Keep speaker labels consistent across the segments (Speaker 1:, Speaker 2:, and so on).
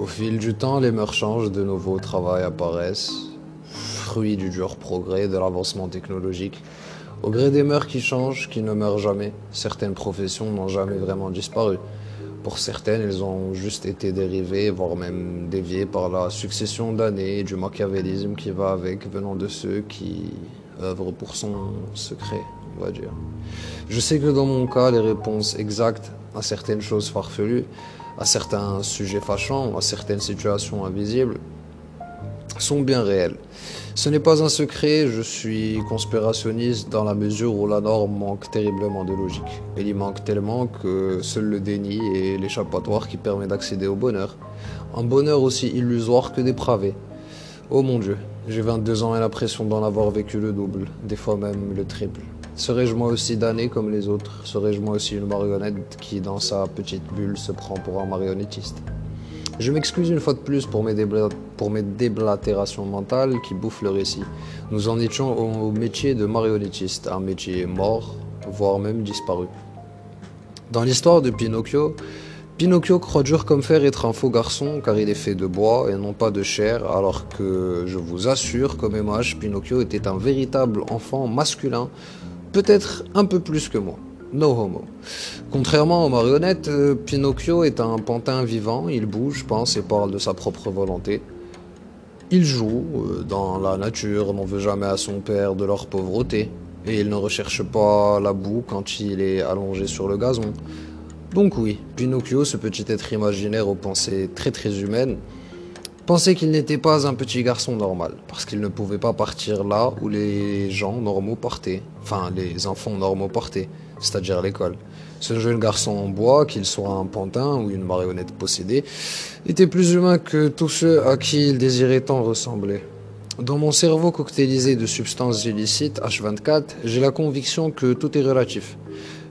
Speaker 1: Au fil du temps, les mœurs changent, de nouveaux travails apparaissent, fruits du dur progrès, de l'avancement technologique. Au gré des mœurs qui changent, qui ne meurent jamais, certaines professions n'ont jamais vraiment disparu. Pour certaines, elles ont juste été dérivées, voire même déviées par la succession d'années et du machiavélisme qui va avec, venant de ceux qui œuvrent pour son secret, on va dire. Je sais que dans mon cas, les réponses exactes à certaines choses farfelues, à certains sujets fâchants, à certaines situations invisibles, sont bien réelles. Ce n'est pas un secret, je suis conspirationniste dans la mesure où la norme manque terriblement de logique. Elle y manque tellement que seul le déni est l'échappatoire qui permet d'accéder au bonheur. Un bonheur aussi illusoire que dépravé. Oh mon Dieu, j'ai 22 ans et l'impression d'en avoir vécu le double, des fois même le triple. Serais-je moi aussi damné comme les autres? Serais-je moi aussi une marionnette qui, dans sa petite bulle, se prend pour un marionnettiste? Je m'excuse une fois de plus pour mes, déblatérations mentales qui bouffent le récit. Nous en étions au métier de marionnettiste, un métier mort, voire même disparu. Dans l'histoire de Pinocchio, Pinocchio croit dur comme fer être un faux garçon car il est fait de bois et non pas de chair, alors que je vous assure qu'au même Pinocchio était un véritable enfant masculin, peut-être un peu plus que moi. No homo. Contrairement aux marionnettes, euh, Pinocchio est un pantin vivant, il bouge, pense et parle de sa propre volonté. Il joue euh, dans la nature, n'en veut jamais à son père de leur pauvreté, et il ne recherche pas la boue quand il est allongé sur le gazon. Donc oui, Pinocchio, ce petit être imaginaire aux pensées très très humaines, pensait qu'il n'était pas un petit garçon normal, parce qu'il ne pouvait pas partir là où les gens normaux partaient, enfin les enfants normaux partaient c'est-à-dire l'école. Ce jeune garçon en bois, qu'il soit un pantin ou une marionnette possédée, était plus humain que tous ceux à qui il désirait tant ressembler. Dans mon cerveau coctélisé de substances illicites H24, j'ai la conviction que tout est relatif.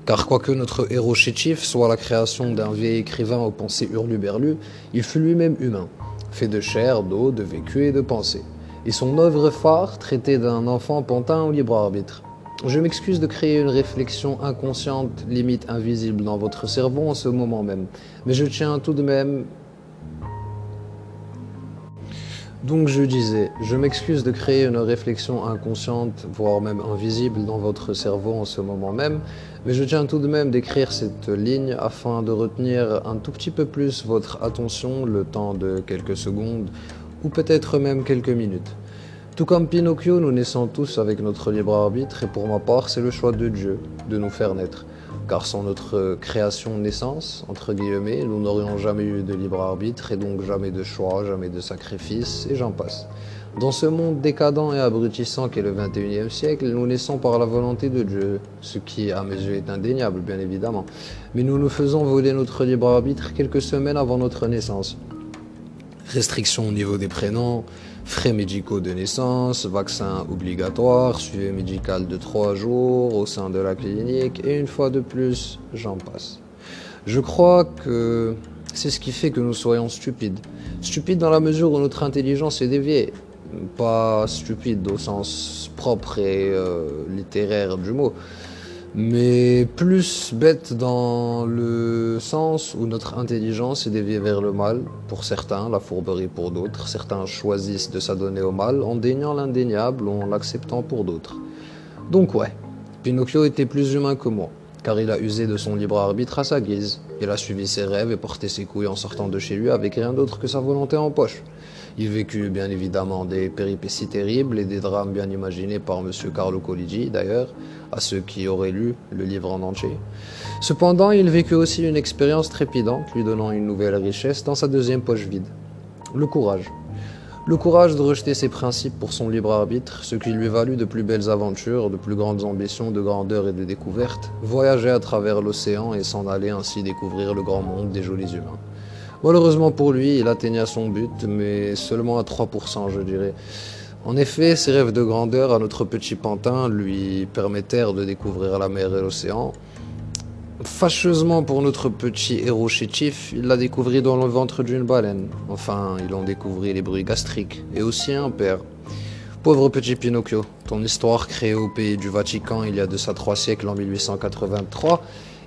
Speaker 1: Car quoique notre héros chétif soit la création d'un vieil écrivain aux pensées hurluberlues, il fut lui-même humain, fait de chair, d'eau, de vécu et de pensée. Et son œuvre phare traitait d'un enfant pantin au libre arbitre. Je m'excuse de créer une réflexion inconsciente, limite invisible dans votre cerveau en ce moment même, mais je tiens tout de même... Donc je disais, je m'excuse de créer une réflexion inconsciente, voire même invisible dans votre cerveau en ce moment même, mais je tiens tout de même d'écrire cette ligne afin de retenir un tout petit peu plus votre attention le temps de quelques secondes, ou peut-être même quelques minutes. Tout comme Pinocchio, nous naissons tous avec notre libre arbitre et pour ma part, c'est le choix de Dieu de nous faire naître. Car sans notre création naissance, entre guillemets, nous n'aurions jamais eu de libre arbitre et donc jamais de choix, jamais de sacrifice et j'en passe. Dans ce monde décadent et abrutissant qu'est le 21e siècle, nous naissons par la volonté de Dieu, ce qui à mes yeux est indéniable bien évidemment. Mais nous nous faisons voler notre libre arbitre quelques semaines avant notre naissance. Restrictions au niveau des prénoms, frais médicaux de naissance, vaccin obligatoire, suivi médical de trois jours au sein de la clinique, et une fois de plus, j'en passe. Je crois que c'est ce qui fait que nous soyons stupides. Stupides dans la mesure où notre intelligence est déviée. Pas stupide au sens propre et euh, littéraire du mot, mais plus bête dans le sens où notre intelligence est déviée vers le mal pour certains, la fourberie pour d'autres. Certains choisissent de s'adonner au mal en déniant l'indéniable ou en l'acceptant pour d'autres. Donc ouais, Pinocchio était plus humain que moi, car il a usé de son libre arbitre à sa guise. Il a suivi ses rêves et porté ses couilles en sortant de chez lui avec rien d'autre que sa volonté en poche. Il vécut bien évidemment des péripéties terribles et des drames bien imaginés par M. Carlo Colligi d'ailleurs, à ceux qui auraient lu le livre en entier. Cependant, il vécut aussi une expérience trépidante, lui donnant une nouvelle richesse dans sa deuxième poche vide. Le courage. Le courage de rejeter ses principes pour son libre arbitre, ce qui lui valut de plus belles aventures, de plus grandes ambitions, de grandeur et de découvertes, voyager à travers l'océan et s'en aller ainsi découvrir le grand monde des jolis humains. Malheureusement pour lui, il atteigna son but, mais seulement à 3%, je dirais. En effet, ses rêves de grandeur à notre petit pantin lui permettèrent de découvrir la mer et l'océan. Fâcheusement pour notre petit héros chétif, il l'a découvert dans le ventre d'une baleine. Enfin, il en découvrit les bruits gastriques, et aussi un père. Pauvre petit Pinocchio, ton histoire créée au pays du Vatican il y a de ça trois siècles en 1883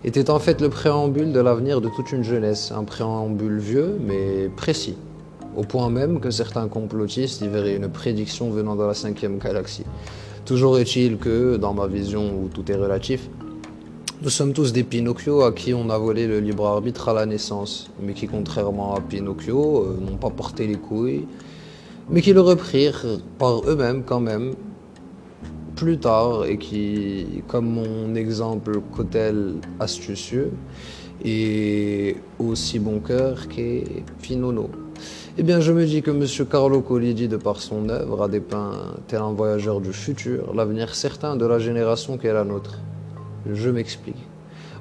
Speaker 1: était en fait le préambule de l'avenir de toute une jeunesse, un préambule vieux mais précis. au point même que certains complotistes y verraient une prédiction venant de la cinquième galaxie. Toujours est-il que, dans ma vision où tout est relatif, nous sommes tous des Pinocchio à qui on a volé le libre arbitre à la naissance, mais qui, contrairement à Pinocchio, euh, n'ont pas porté les couilles, mais qui le reprirent par eux-mêmes quand même plus tard et qui, comme mon exemple cotel astucieux, est aussi bon cœur qu'est Pinono. Eh bien, je me dis que M. Carlo Collidi, de par son œuvre, a dépeint, tel un voyageur du futur, l'avenir certain de la génération qui est la nôtre. Je m'explique.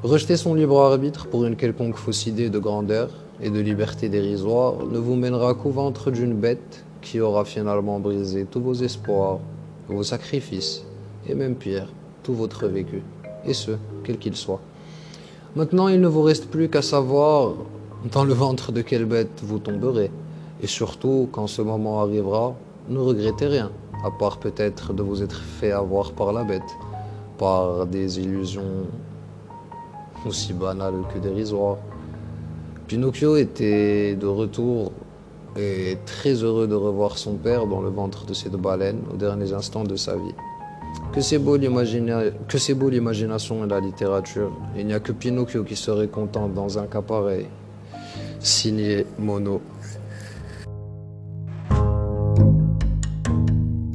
Speaker 1: Rejeter son libre arbitre pour une quelconque fausse idée de grandeur et de liberté dérisoire ne vous mènera qu'au ventre d'une bête qui aura finalement brisé tous vos espoirs, vos sacrifices, et même pire, tout votre vécu, et ce, quel qu'il soit. Maintenant, il ne vous reste plus qu'à savoir dans le ventre de quelle bête vous tomberez. Et surtout, quand ce moment arrivera, ne regrettez rien, à part peut-être de vous être fait avoir par la bête, par des illusions aussi banales que dérisoires. Pinocchio était de retour et très heureux de revoir son père dans le ventre de cette baleine aux derniers instants de sa vie. Que c'est beau l'imagination et la littérature. Il n'y a que Pinocchio qui serait content dans un cas pareil. Signé Mono.